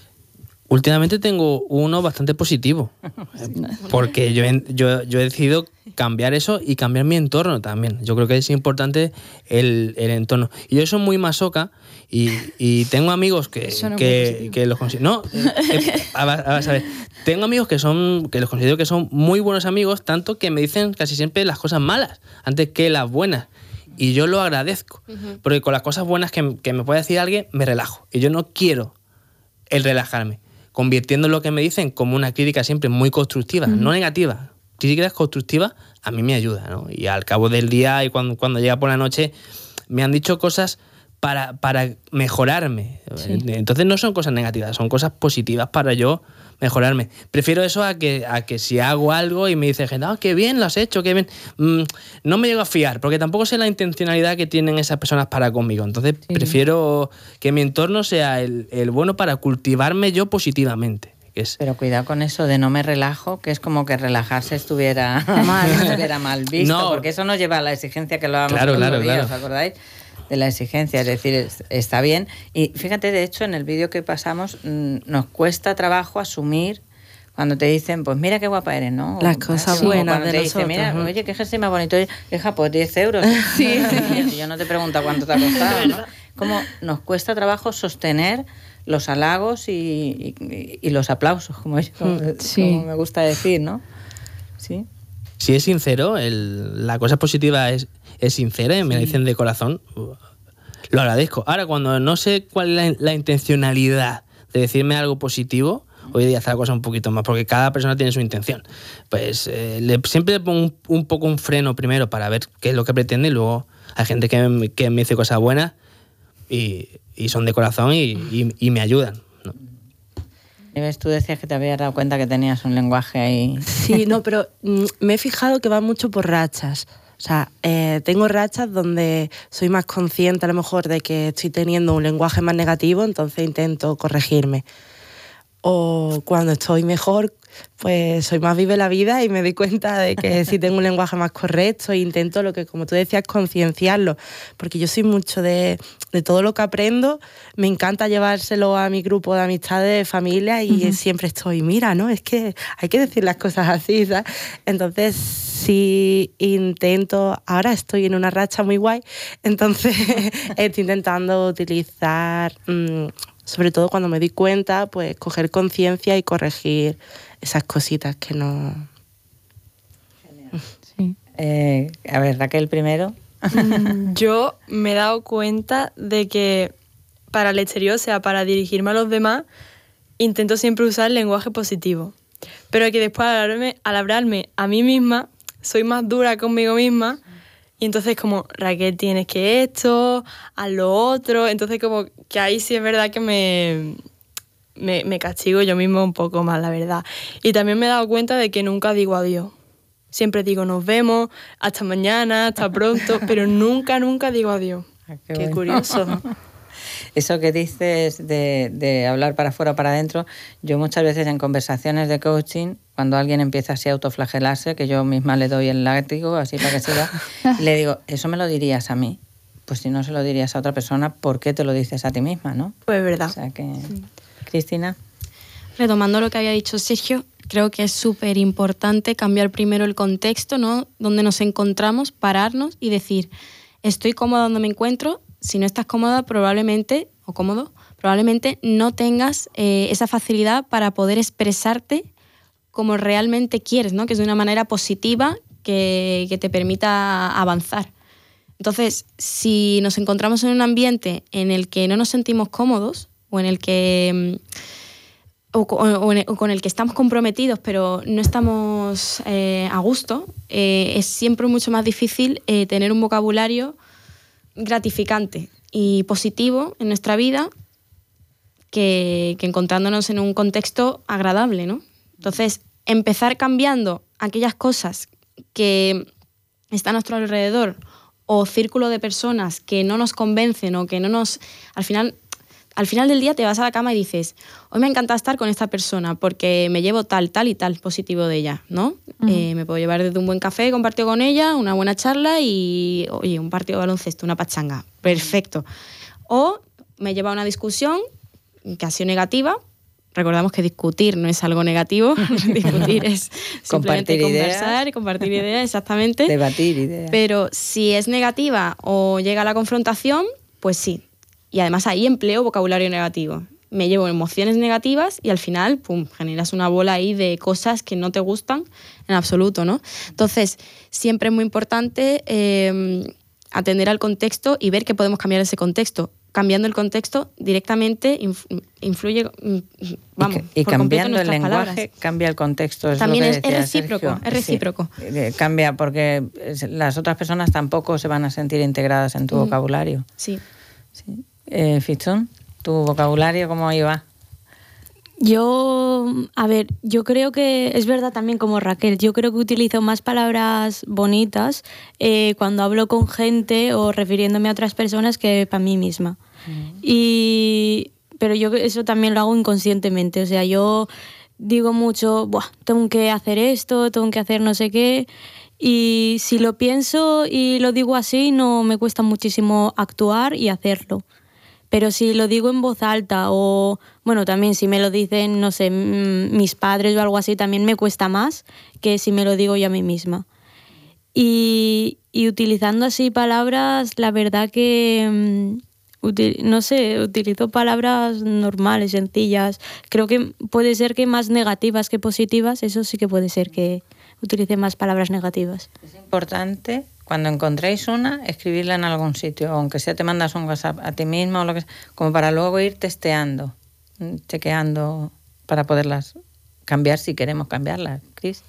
Últimamente tengo uno bastante positivo, porque yo, he- yo, yo he decidido cambiar eso y cambiar mi entorno también. Yo creo que es importante el, el entorno. Y yo soy muy masoca y, y tengo amigos que, no que, que los considero... No, eh, a ver, a ver, a ver. tengo amigos que son que los considero que son muy buenos amigos, tanto que me dicen casi siempre las cosas malas antes que las buenas. Y yo lo agradezco, porque con las cosas buenas que, que me puede decir alguien, me relajo. Y yo no quiero el relajarme, convirtiendo lo que me dicen como una crítica siempre muy constructiva, no negativa. Críticas constructivas a mí me ayuda, ¿no? Y al cabo del día y cuando, cuando llega por la noche me han dicho cosas para, para mejorarme. Entonces no son cosas negativas, son cosas positivas para yo mejorarme. Prefiero eso a que, a que si hago algo y me dice gente, ah, qué bien lo has hecho, qué bien. Mm, no me llego a fiar, porque tampoco sé la intencionalidad que tienen esas personas para conmigo. Entonces prefiero que mi entorno sea el, el bueno para cultivarme yo positivamente. Que es, Pero cuidado con eso de no me relajo, que es como que relajarse estuviera mal, estuviera mal visto, No. porque eso nos lleva a la exigencia que lo hablábamos Claro, claro, día, claro. ¿os acordáis? De la exigencia, es decir, es- está bien. Y fíjate, de hecho, en el vídeo que pasamos, mm, nos cuesta trabajo asumir cuando te dicen, pues mira qué guapa eres, ¿no? Las cosas o buenas cuando de te dicen, nosotros, mira, ¿no? oye, qué jersey más bonito. Hija, pues 10 euros. Sí, sí. Yo no te pregunto cuánto te ha costado, ¿no? Como nos cuesta trabajo sostener los halagos y, y- y los aplausos, como, yo, Sí. como me gusta decir, ¿no? Sí. si es sincero, el- la cosa positiva es, es sincera y me la dicen de corazón, lo agradezco. Ahora, cuando no sé cuál es la, la intencionalidad de decirme algo positivo, hoy día hacer la cosa un poquito más, porque cada persona tiene su intención. Pues eh, le- siempre le pongo un, un poco un freno primero para ver qué es lo que pretende y luego hay gente que, me- que me dice cosas buenas y, y son de corazón y, y- y me ayudan. ves, tú decías que te habías dado cuenta que tenías un lenguaje ahí. Sí, no, pero mm, me he fijado que va mucho por rachas. O sea, eh, tengo rachas donde soy más consciente a lo mejor de que estoy teniendo un lenguaje más negativo, entonces intento corregirme. O cuando estoy mejor, pues soy más vive la vida y me doy cuenta de que si tengo un lenguaje más correcto e intento lo que, como tú decías, concienciarlo. Porque yo soy mucho de, de, todo lo que aprendo, me encanta llevárselo a mi grupo de amistades, de familia y uh -huh. siempre estoy, mira, ¿no? Es que hay que decir las cosas así, ¿sabes? Entonces, sí intento, ahora estoy en una racha muy guay, entonces estoy intentando utilizar... Mmm, sobre todo cuando me di cuenta, pues coger conciencia y corregir esas cositas que no... Sí. Eh, a ver, Raquel primero. Mm, Yo me he dado cuenta de que para el exterior, o sea, para dirigirme a los demás, intento siempre usar el lenguaje positivo. Pero que después al hablarme, al hablarme a mí misma, soy más dura conmigo misma y entonces como, Raquel, tienes que esto, a lo otro. Entonces como que ahí sí es verdad que me, me, me, castigo yo mismo un poco más, la verdad. Y también me he dado cuenta de que nunca digo adiós. Siempre digo nos vemos, hasta mañana, hasta pronto, pero nunca, nunca digo adiós. Ah, qué, qué curioso. Eso que dices de, de hablar para afuera o para adentro, yo muchas veces en conversaciones de coaching cuando alguien empieza así a autoflagelarse, que yo misma le doy el látigo así para que siga, le digo, eso me lo dirías a mí. Pues si no se lo dirías a otra persona, ¿por qué te lo dices a ti misma, no? Pues es verdad. O sea que... Sí. Cristina. Retomando lo que había dicho Sergio, creo que es súper importante cambiar primero el contexto, ¿no? Donde nos encontramos, pararnos y decir, estoy cómoda donde me encuentro, si no estás cómoda probablemente, o cómodo, probablemente no tengas eh, esa facilidad para poder expresarte como realmente quieres, ¿no? que es de una manera positiva que, que, te permita avanzar. Entonces, si nos encontramos en un ambiente en el que no nos sentimos cómodos o en el que o, o, con el que estamos comprometidos pero no estamos eh, a gusto, eh, es siempre mucho más difícil tener un vocabulario gratificante y positivo en nuestra vida que, encontrándonos en un contexto agradable, ¿no? Entonces, empezar cambiando aquellas cosas que están a nuestro alrededor o círculo de personas que no nos convencen o que no nos... Al final, al final del día te vas a la cama y dices, hoy me encanta estar con esta persona porque me llevo tal, tal y tal positivo de ella, ¿no? Uh -huh. eh, me puedo llevar desde un buen café compartido con ella, una buena charla y, oye, un partido de baloncesto, una pachanga. Perfecto. O me lleva a una discusión que ha sido negativa, recordamos que discutir no es algo negativo, discutir es compartir conversar ideas. y compartir ideas, exactamente. Debatir ideas. Pero si es negativa o llega a la confrontación, pues sí. Y además ahí empleo vocabulario negativo. Me llevo emociones negativas y al final, pum, generas una bola ahí de cosas que no te gustan en absoluto, ¿no? Entonces, siempre es muy importante eh, atender al contexto y ver que podemos cambiar ese contexto cambiando el contexto directamente influye, vamos, y, y cambiando el lenguaje palabras. cambia el contexto. Es También es, es, recíproco, Sergio. es recíproco. Sí, eh, cambia porque las otras personas tampoco se van a sentir integradas en tu mm. vocabulario. Sí. sí. Eh, Fichón, ¿tu vocabulario cómo iba? Yo, a ver, yo creo que es verdad también como Raquel, yo creo que utilizo más palabras bonitas eh, cuando hablo con gente o refiriéndome a otras personas que para mí misma. Mm. Y, pero yo eso también lo hago inconscientemente, o sea, yo digo mucho, Buah, tengo que hacer esto, tengo que hacer no sé qué, y si lo pienso y lo digo así, no me cuesta muchísimo actuar y hacerlo. Pero si lo digo en voz alta o, bueno, también si me lo dicen, no sé, mis padres o algo así, también me cuesta más que si me lo digo yo a mí misma. Y, y utilizando así palabras, la verdad que, no sé, utilizo palabras normales, sencillas. Creo que puede ser que más negativas que positivas, eso sí que puede ser que utilice más palabras negativas. Es importante cuando encontréis una, escribirla en algún sitio, aunque sea te mandas un WhatsApp a ti mismo o lo que sea, como para luego ir testeando, chequeando para poderlas cambiar si queremos cambiarlas. Cris.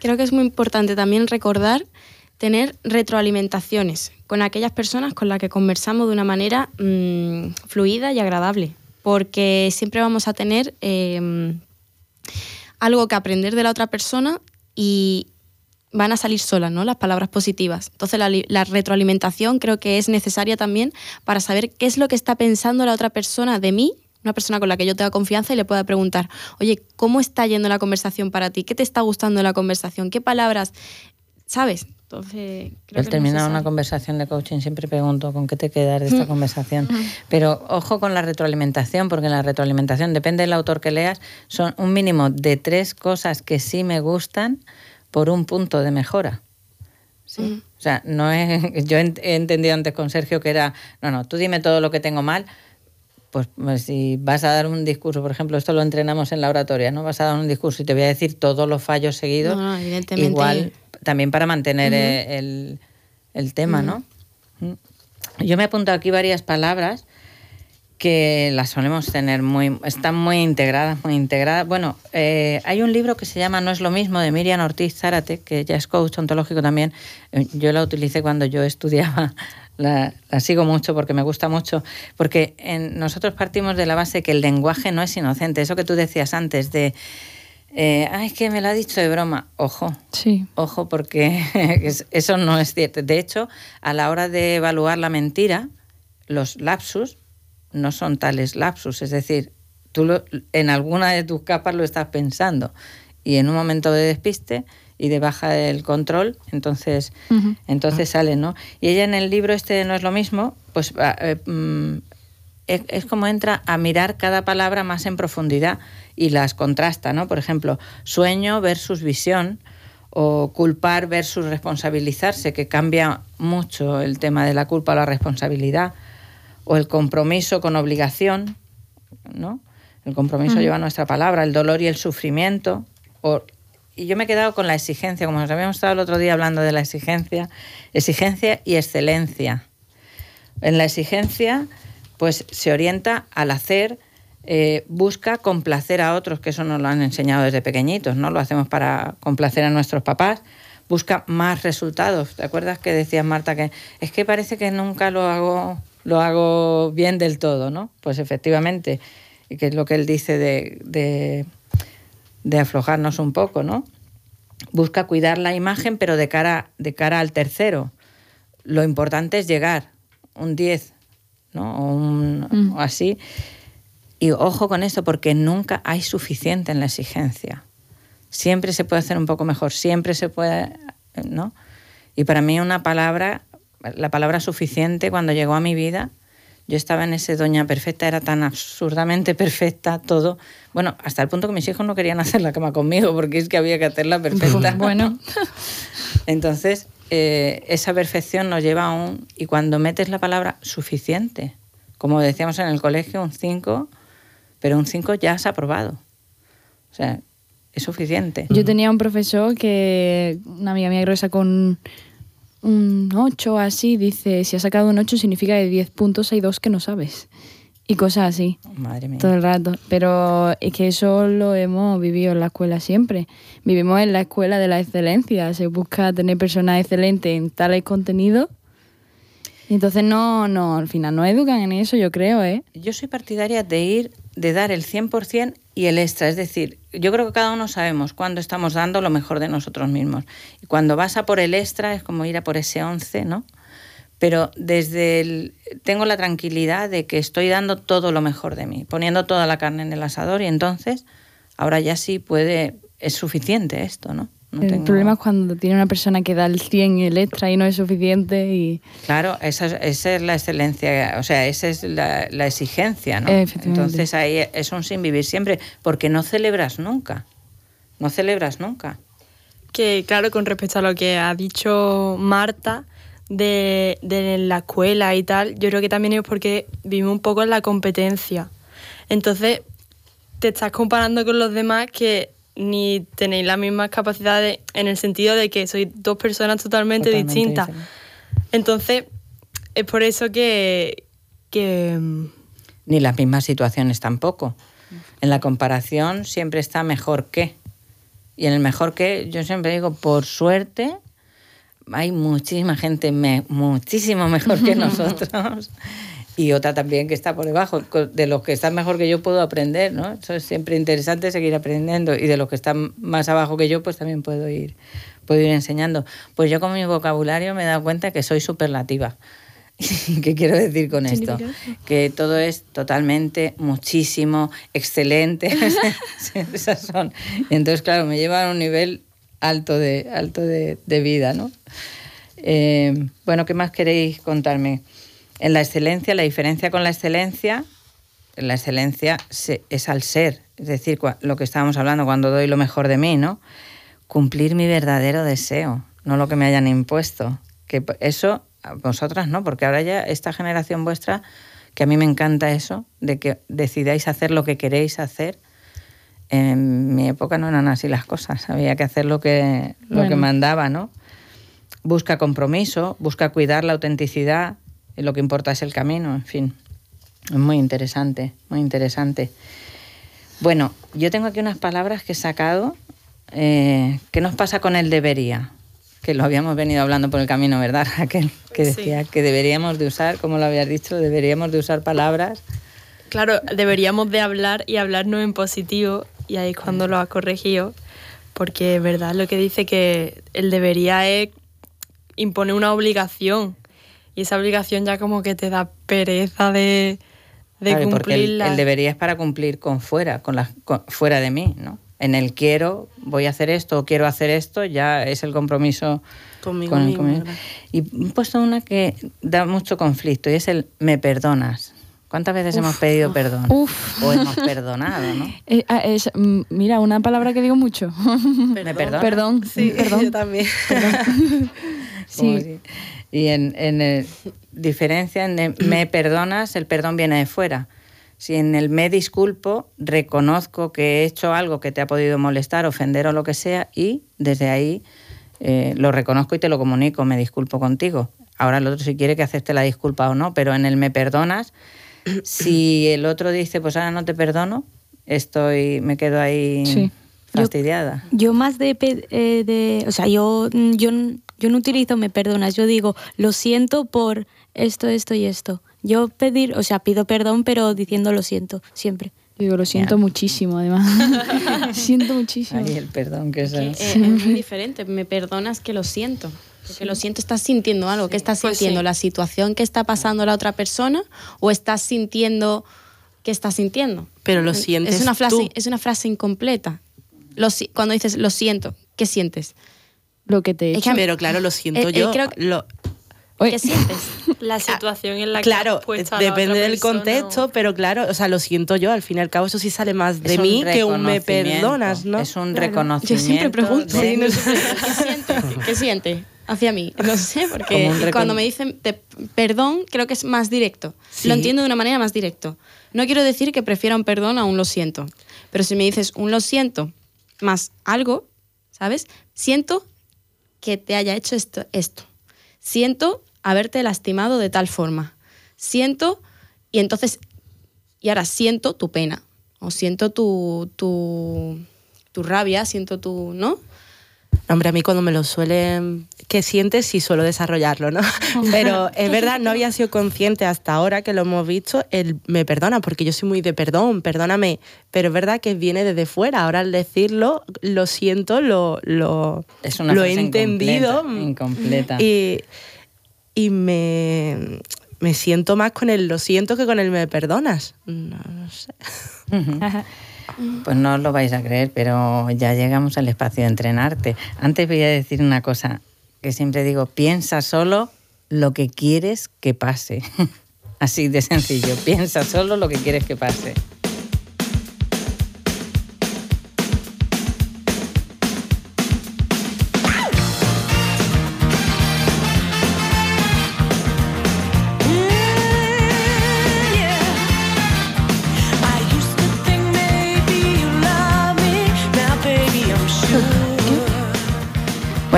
Creo que es muy importante también recordar tener retroalimentaciones con aquellas personas con las que conversamos de una manera mmm, fluida y agradable. porque siempre vamos a tener eh, algo que aprender de la otra persona y van a salir solas, ¿no? Las palabras positivas. Entonces la, la retroalimentación creo que es necesaria también para saber qué es lo que está pensando la otra persona de mí, una persona con la que yo tenga confianza y le pueda preguntar, oye, ¿cómo está yendo la conversación para ti? ¿Qué te está gustando de la conversación? ¿Qué palabras? ¿Sabes? Entonces, creo al terminar una conversación de coaching siempre pregunto con qué te quedas de esta conversación. Pero ojo con la retroalimentación, porque en la retroalimentación, depende del autor que leas, son un mínimo de tres cosas que sí me gustan por un punto de mejora. ¿sí? O sea, no es. Yo he entendido antes con Sergio que era, no, no, tú dime todo lo que tengo mal. Pues, pues si vas a dar un discurso, por ejemplo, esto lo entrenamos en la oratoria, ¿no? Vas a dar un discurso y te voy a decir todos los fallos seguidos. No, no, evidentemente. Igual, también para mantener el, el tema, ¿no? Yo me he apuntado aquí varias palabras que las solemos tener muy, están muy integradas, muy integradas. Bueno, eh, hay un libro que se llama No es lo mismo de Miriam Ortiz Zárate, que ella es coach ontológico también. Eh, Yo la utilicé cuando yo estudiaba, la, la sigo mucho porque me gusta mucho, porque en- nosotros partimos de la base que el lenguaje no es inocente. Eso que tú decías antes de, eh, ay, es que me lo ha dicho de broma. Ojo, Sí. Ojo, porque es- eso no es cierto. De hecho, a la hora de evaluar la mentira, los lapsus no son tales lapsus. Es decir, tú lo- en alguna de tus capas lo estás pensando y en un momento de despiste y de baja del control, entonces, entonces sale, ¿no? Y ella en el libro este no es lo mismo, pues ah, eh, mm, es, es como entra a mirar cada palabra más en profundidad y las contrasta, ¿no? Por ejemplo, sueño versus visión o culpar versus responsabilizarse, que cambia mucho el tema de la culpa o la responsabilidad, o el compromiso con obligación, ¿no? El compromiso lleva nuestra palabra, el dolor y el sufrimiento. o- y yo me he quedado con la exigencia, como nos habíamos estado el otro día hablando de la exigencia, exigencia y excelencia. En la exigencia, pues se orienta al hacer, eh, busca complacer a otros, que eso nos lo han enseñado desde pequeñitos, ¿no? Lo hacemos para complacer a nuestros papás. Busca más resultados. ¿Te acuerdas que decías, Marta, que es que parece que nunca lo hago, lo hago bien del todo, ¿no? Pues efectivamente, y que es lo que él dice de, de, de aflojarnos un poco, ¿no? Busca cuidar la imagen, pero de cara, de cara al tercero. Lo importante es llegar, un 10, ¿no? O, un- Mm. o así. Y ojo con esto, porque nunca hay suficiente en la exigencia. Siempre se puede hacer un poco mejor, siempre se puede, ¿no? Y para mí una palabra, la palabra suficiente, cuando llegó a mi vida, yo estaba en ese doña perfecta, era tan absurdamente perfecta todo. Bueno, hasta el punto que mis hijos no querían hacer la cama conmigo, porque es que había que hacerla perfecta. Bueno. Entonces, eh, esa perfección nos lleva a un... Y cuando metes la palabra suficiente, como decíamos en el colegio, un 5, pero un 5 ya has aprobado. O sea, es suficiente. Yo tenía un profesor que, una amiga mía gruesa con un 8 así, dice, si has sacado un 8 significa que de 10 puntos hay dos que no sabes. Y cosas así, Madre mía. todo el rato. Pero es que eso lo hemos vivido en la escuela siempre. Vivimos en la escuela de la excelencia. Se busca tener personas excelentes en tales contenidos. Entonces no, no, al final no educan en eso, yo creo, ¿eh? Yo soy partidaria de ir, de dar el 100% y el extra. Es decir, yo creo que cada uno sabemos cuándo estamos dando lo mejor de nosotros mismos. Y cuando vas a por el extra es como ir a por ese 11, ¿no? Pero desde el, tengo la tranquilidad de que estoy dando todo lo mejor de mí, poniendo toda la carne en el asador y entonces ahora ya sí puede, es suficiente esto, ¿no? No el tengo- problema es cuando tiene una persona que da el 100 y el extra y no es suficiente y... Claro, esa es, esa es la excelencia, o sea, esa es la, la exigencia, ¿no? Entonces ahí es un sin vivir siempre, porque no celebras nunca, no celebras nunca. Que claro, con respecto a lo que ha dicho Marta de, de la escuela y tal, yo creo que también es porque vivimos un poco en la competencia. Entonces, te estás comparando con los demás que ni tenéis las mismas capacidades en el sentido de que sois dos personas totalmente, Totalmente distintas. diferente. Entonces, es por eso que, que mm, Ni las mismas situaciones tampoco. En la comparación siempre está mejor que. Y en el mejor que, yo siempre digo, por suerte, hay muchísima gente me- muchísimo mejor que nosotros. Y otra también que está por debajo. De los que están mejor que yo puedo aprender, ¿no? Eso es siempre interesante seguir aprendiendo y de los que están más abajo que yo pues también puedo ir, puedo ir enseñando. Pues yo con mi vocabulario me he dado cuenta que soy superlativa. ¿Qué quiero decir con esto? Que todo es totalmente, muchísimo, excelente. Esas son. Y entonces, claro, me lleva a un nivel alto de, alto de, de vida, ¿no? Eh, bueno, ¿qué más queréis contarme? En la excelencia, la diferencia con la excelencia, la excelencia se- es al ser, es decir, cua- lo que estábamos hablando cuando doy lo mejor de mí, ¿no? Cumplir mi verdadero deseo, no lo que me hayan impuesto. Que eso, vosotras no, porque ahora ya esta generación vuestra, que a mí me encanta eso, de que decidáis hacer lo que queréis hacer. En mi época no eran así las cosas, había que hacer lo que, lo que mandaba, ¿no? busca compromiso, busca cuidar la autenticidad, lo que importa es el camino, en fin. Es muy interesante, muy interesante. Bueno, yo tengo aquí unas palabras que he sacado. Eh, ¿Qué nos pasa con el debería? Que lo habíamos venido hablando por el camino, ¿verdad, Raquel? Que Sí. decía que deberíamos de usar, como lo habías dicho, deberíamos de usar palabras. Claro, deberíamos de hablar y hablarnos en positivo y ahí es cuando lo ha corregido, porque es verdad lo que dice que el debería es impone una obligación y esa obligación ya como que te da pereza de, de Claro, porque el, cumplirla. el debería es para cumplir con fuera, con las con- fuera de mí, ¿no? En el quiero, voy a hacer esto o quiero hacer esto, ya es el compromiso Conmigo con el mismo, conmigo. Y he puesto una que da mucho conflicto y es el me perdonas. ¿Cuántas veces hemos pedido perdón? Uf. O hemos perdonado, ¿no? Eh, ah, es- mm, mira, una palabra que digo mucho. ¿Me perdonas? Perdón, Sí, perdón. yo también. Sí. Y en, en el- diferencia en el me perdonas, el perdón viene de fuera. Si en el me disculpo, reconozco que he hecho algo que te ha podido molestar, ofender o lo que sea, y desde ahí eh, lo reconozco y te lo comunico, me disculpo contigo. Ahora el otro si quiere que acepte la disculpa o no, pero en el me perdonas, si el otro dice, pues ahora no te perdono, estoy, me quedo ahí Sí. fastidiada. Yo más de, eh, de- o sea, yo, yo, yo no utilizo me perdonas, yo digo, lo siento por esto, esto y esto. Yo pedir, o sea, pido perdón, pero diciendo lo siento, siempre. Digo, lo siento Ya. muchísimo, además. siento muchísimo. Ahí el perdón que es... Que, el- eh, es muy diferente. Me perdonas que lo siento. Porque lo siento, estás sintiendo algo. ¿Qué estás Pues sintiendo? sí. ¿La situación que está pasando la otra persona? ¿O estás sintiendo qué estás sintiendo? Pero lo sientes Es una frase, tú. es una frase incompleta. Lo si- cuando dices lo siento, ¿qué sientes? Lo que te he hecho. Pero claro, lo siento Eh, eh, yo. creo que- lo- ¿Qué sientes? La situación en la que claro, has puesto a la depende otra del persona contexto, pero claro, o sea, lo siento yo. Al fin y al cabo, eso sí sale más de Es un mí que un me perdonas, ¿no? Es un Claro. reconocimiento. Yo siempre pregunto. Sí, no sé, ¿Qué siente? ¿Qué siente? Hacia mí. No sé, porque cuando me dicen te- perdón, creo que es más directo. Sí. Lo entiendo de una manera más directa. No quiero decir que prefiera un perdón a un lo siento. Pero si me dices un lo siento más algo, ¿sabes? Siento que te haya hecho esto. esto. Siento haberte lastimado de tal forma. Siento, y entonces, y ahora siento tu pena. O siento tu, tu, tu rabia, siento tu, ¿no? Hombre, a mí cuando me lo suelen... ¿Qué sientes? Sí suelo desarrollarlo, ¿no? Pero es verdad, no había sido consciente hasta ahora que lo hemos visto, el me perdona, porque yo soy muy de perdón, perdóname. Pero es verdad que viene desde fuera. Ahora al decirlo, lo siento, lo, lo, Es una lo he incompleta, incompleta. Y, y me, me siento más con el lo siento que con el me perdonas. No, no sé. Pues no lo vais a creer, pero ya llegamos al espacio de entrenarte. Antes voy a decir una cosa que siempre digo, piensa solo lo que quieres que pase. Así de sencillo, piensa solo lo que quieres que pase.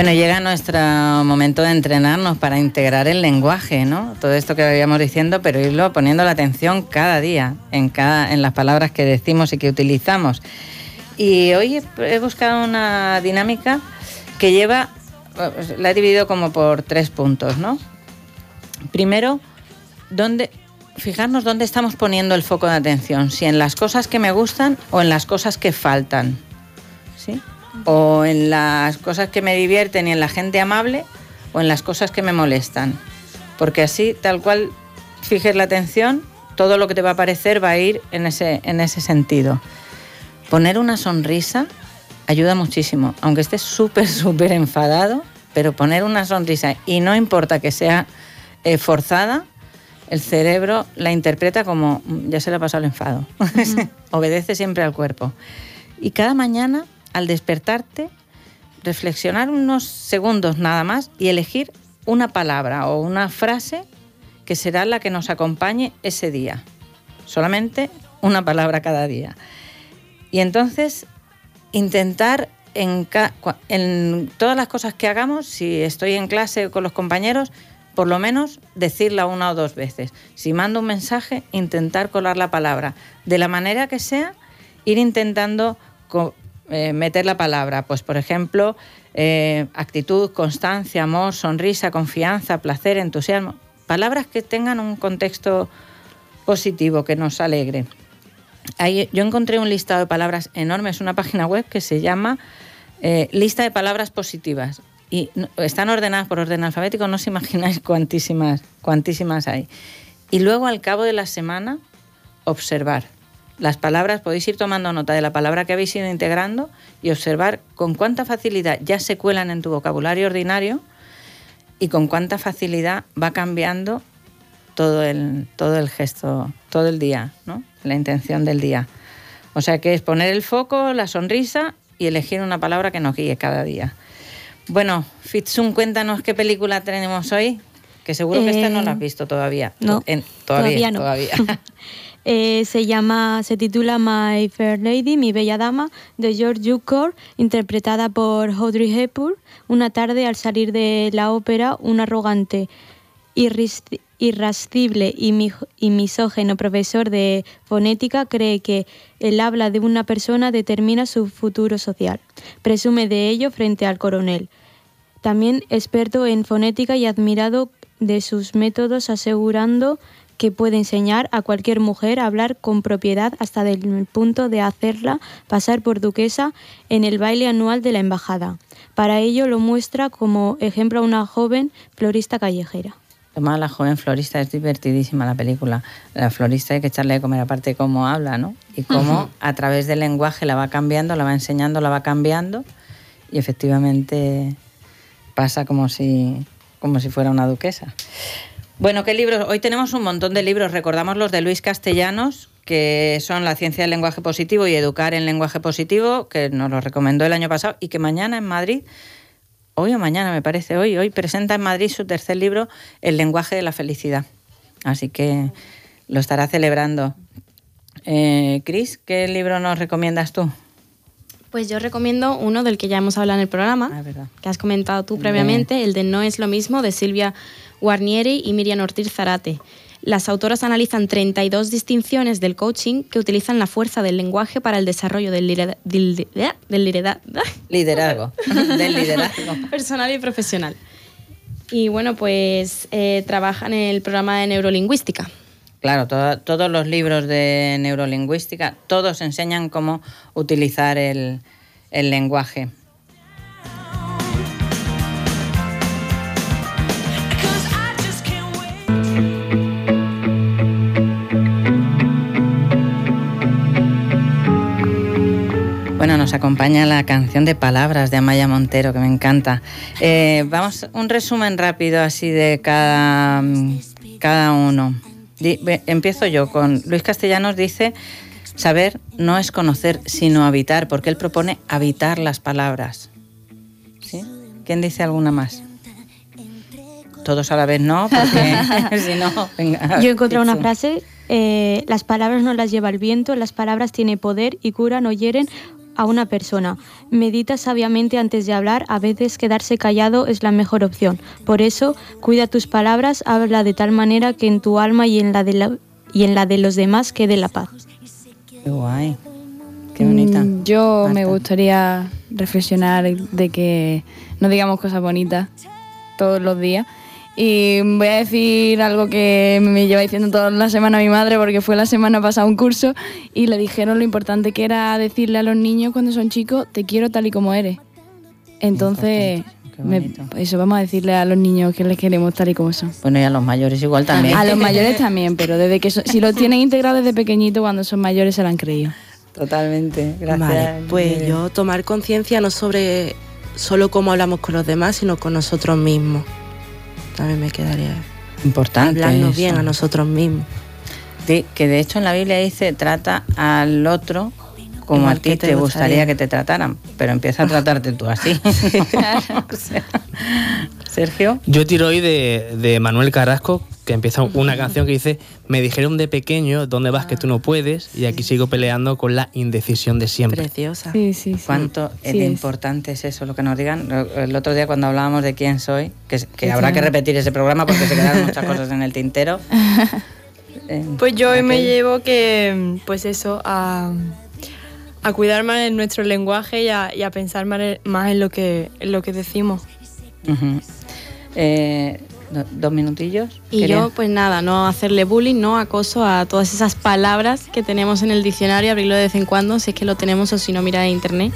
Bueno, llega nuestro momento de entrenarnos para integrar el lenguaje, ¿no? Todo esto que habíamos diciendo, pero irlo poniendo la atención cada día en, cada, en las palabras que decimos y que utilizamos. Y hoy he, buscado una dinámica que lleva, pues, la he dividido como por tres puntos, ¿no? Primero, ¿dónde, fijarnos dónde estamos poniendo el foco de atención, si en las cosas que me gustan o en las cosas que faltan, ¿sí? O en las cosas que me divierten y en la gente amable o en las cosas que me molestan. Porque así, tal cual fijes la atención, todo lo que te va a aparecer va a ir en ese, en ese sentido. Poner una sonrisa ayuda muchísimo, aunque estés súper, súper enfadado, pero poner una sonrisa y no importa que sea eh, forzada, el cerebro la interpreta como "Mm, ya se le ha pasado el enfado. Obedece siempre al cuerpo. Y cada mañana, al despertarte, reflexionar unos segundos nada más y elegir una palabra o una frase que será la que nos acompañe ese día. Solamente una palabra cada día. Y entonces intentar en, todas las cosas que hagamos, si estoy en clase con los compañeros, por lo menos decirla una o dos veces. Si mando un mensaje, intentar colar la palabra. De la manera que sea, ir intentando eh, meter la palabra. Pues, por ejemplo, eh, actitud, constancia, amor, sonrisa, confianza, placer, entusiasmo. Palabras que tengan un contexto positivo, que nos alegre. Ahí, yo encontré un listado de palabras enorme, es una página web que se llama eh, Lista de Palabras Positivas. Y están ordenadas por orden alfabético, no os imagináis cuantísimas, cuantísimas hay. Y luego al cabo de la semana, observar. Las palabras, podéis ir tomando nota de la palabra que habéis ido integrando y observar con cuánta facilidad ya se cuelan en tu vocabulario ordinario y con cuánta facilidad va cambiando todo el, todo el gesto, todo el día, ¿no? la intención del día. O sea que es poner el foco, la sonrisa y elegir una palabra que nos guíe cada día. Bueno, Fitsun, cuéntanos qué película tenemos hoy, que seguro que esta no la has Eh, visto todavía. no, En- todavía, todavía no. todavía. Eh, se llama, se titula My Fair Lady, Mi Bella Dama, de George Cukor, interpretada por Audrey Hepburn. Una tarde, al salir de la ópera, un arrogante, irascible y, mi- y misógeno profesor de fonética cree que el habla de una persona determina su futuro social. Presume de ello frente al coronel. También experto en fonética y admirado de sus métodos, asegurando que puede enseñar a cualquier mujer a hablar con propiedad hasta el punto de hacerla pasar por duquesa en el baile anual de la embajada. Para ello lo muestra como ejemplo a una joven florista callejera. Además, la joven florista es divertidísima la película. La florista hay que echarle de comer aparte cómo habla, ¿no? Y cómo a través del lenguaje la va cambiando, la va enseñando, la va cambiando y efectivamente pasa como si, como si fuera una duquesa. Bueno, ¿qué libros? Hoy tenemos un montón de libros. Recordamos los de Luis Castellanos, que son La ciencia del lenguaje positivo y Educar en lenguaje positivo, que nos lo recomendó el año pasado y que mañana en Madrid hoy o mañana me parece, hoy, hoy presenta en Madrid su tercer libro, El lenguaje de la felicidad. Así que lo estará celebrando. Eh, Cris, ¿qué libro nos recomiendas tú? Pues yo recomiendo uno del que ya hemos hablado en el programa, Ah, que has comentado tú previamente, el de No es lo mismo, de Silvia Guarnieri y Miriam Ortiz Zarate. Las autoras analizan 32 distinciones del coaching que utilizan la fuerza del lenguaje para el desarrollo del, lidera- del, del lidera- Liderazgo. Del liderazgo. personal y profesional. Y bueno, pues eh, trabajan en el programa de neurolingüística. Claro, to- todos los libros de neurolingüística, todos enseñan cómo utilizar el, el lenguaje. Nos acompaña la canción de palabras de Amaya Montero, que me encanta. Eh, vamos, un resumen rápido así de cada, mm, cada uno. Di- empiezo yo con Luis Castellanos dice, saber no es conocer, sino habitar, porque él propone habitar las palabras. ¿Sí? ¿Quién dice alguna más? Todos a la vez no, porque si no... venga, Yo he encontrado una frase, eh, las palabras no las lleva el viento, las palabras tienen poder y curan o hieren a una persona. Medita sabiamente antes de hablar, a veces quedarse callado es la mejor opción. Por eso, cuida tus palabras, habla de tal manera que en tu alma y en la de, la- y en la de los demás quede la paz. Qué guay. Qué bonita. Mm, Yo me gustaría reflexionar de que no digamos cosas bonitas todos los días Y voy a decir algo que me lleva diciendo toda la semana mi madre, porque fue la semana pasada un curso y le dijeron lo importante que era decirle a los niños cuando son chicos, te quiero tal y como eres. Entonces, me- bonito. eso vamos a decirle a los niños que les queremos tal y como son. Bueno, y a los mayores igual también. A los mayores también, pero desde que son- si lo tienen integrado desde pequeñito, cuando son mayores se lo han creído. Totalmente. Gracias. Vale, pues yo tomar conciencia no sobre solo cómo hablamos con los demás, sino con nosotros mismos. También me quedaría Importante. hablarnos eso. bien a nosotros mismos. Sí, que de hecho en la Biblia dice trata al otro como a ti te, te gustaría. gustaría. que te trataran, pero empieza a tratarte tú así. O sea, Sergio. Yo tiro hoy de, de Manuel Carrasco, que empieza una canción que dice, me dijeron de pequeño, ¿dónde vas que tú no puedes? Y aquí sigo peleando con la indecisión de siempre. Preciosa. Sí, sí, sí. ¿Cuánto Sí de es. importante es eso lo que nos digan? El otro día cuando hablábamos de quién soy, que, que habrá que repetir ese programa porque se quedaron muchas cosas en el tintero. Eh, Pues yo hoy me llevo que, pues eso, a, a cuidar más en nuestro lenguaje y a, y a pensar más en, más en lo que, en lo que decimos. Eh, do- dos minutillos. Y yo, pues nada, no hacerle bullying, no acoso a todas esas palabras que tenemos en el diccionario, abrirlo de vez en cuando, si es que lo tenemos o si no, mirar en internet,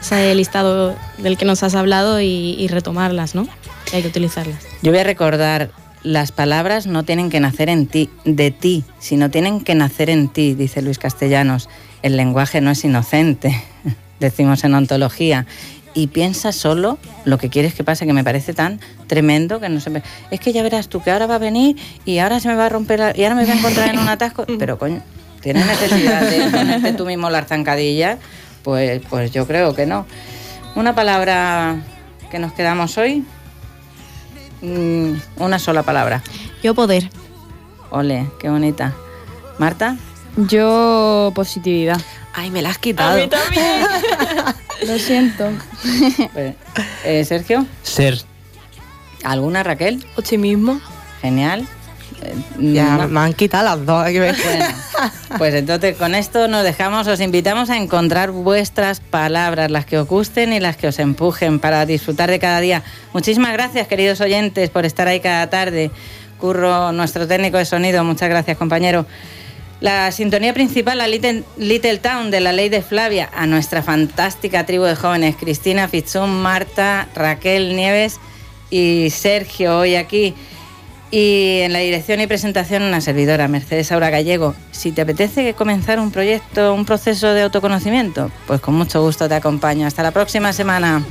ese listado del que nos has hablado y, y retomarlas, ¿no? Que hay que utilizarlas. Yo voy a recordar, las palabras no tienen que nacer en ti, de ti, sino tienen que nacer en ti, dice Luis Castellanos. El lenguaje no es inocente, decimos en ontología. Y piensa solo lo que quieres que pase, que me parece tan tremendo que no se me... Es que ya verás tú que ahora va a venir y ahora se me va a romper la- y ahora me voy a encontrar en un atasco. Pero coño, ¿tienes necesidad de ponerte tú mismo la zancadilla? Pues, pues yo creo que no. Una palabra que nos quedamos hoy. Mm, una sola palabra. Yo poder. Ole, qué bonita. Marta, Yo, positividad. Ay, me la has A quitado. mí también. Lo siento. Pues, eh, Sergio, Ser. ¿alguna Raquel? Optimismo. Genial. Eh, Ya no- me han quitado las dos. Bueno, pues entonces con esto nos dejamos, os invitamos a encontrar vuestras palabras, las que os gusten y las que os empujen para disfrutar de cada día. Muchísimas gracias, queridos oyentes, por estar ahí cada tarde. Curro, nuestro técnico de sonido, muchas gracias, compañero. La sintonía principal, la Little, Town de la Ley de Flavia, a nuestra fantástica tribu de jóvenes, Cristina Fitzum, Marta, Raquel Nieves y Sergio, hoy aquí. Y en la dirección y presentación una servidora, Mercedes Aura Gallego. Si te apetece comenzar un proyecto, un proceso de autoconocimiento, pues con mucho gusto te acompaño. Hasta la próxima semana.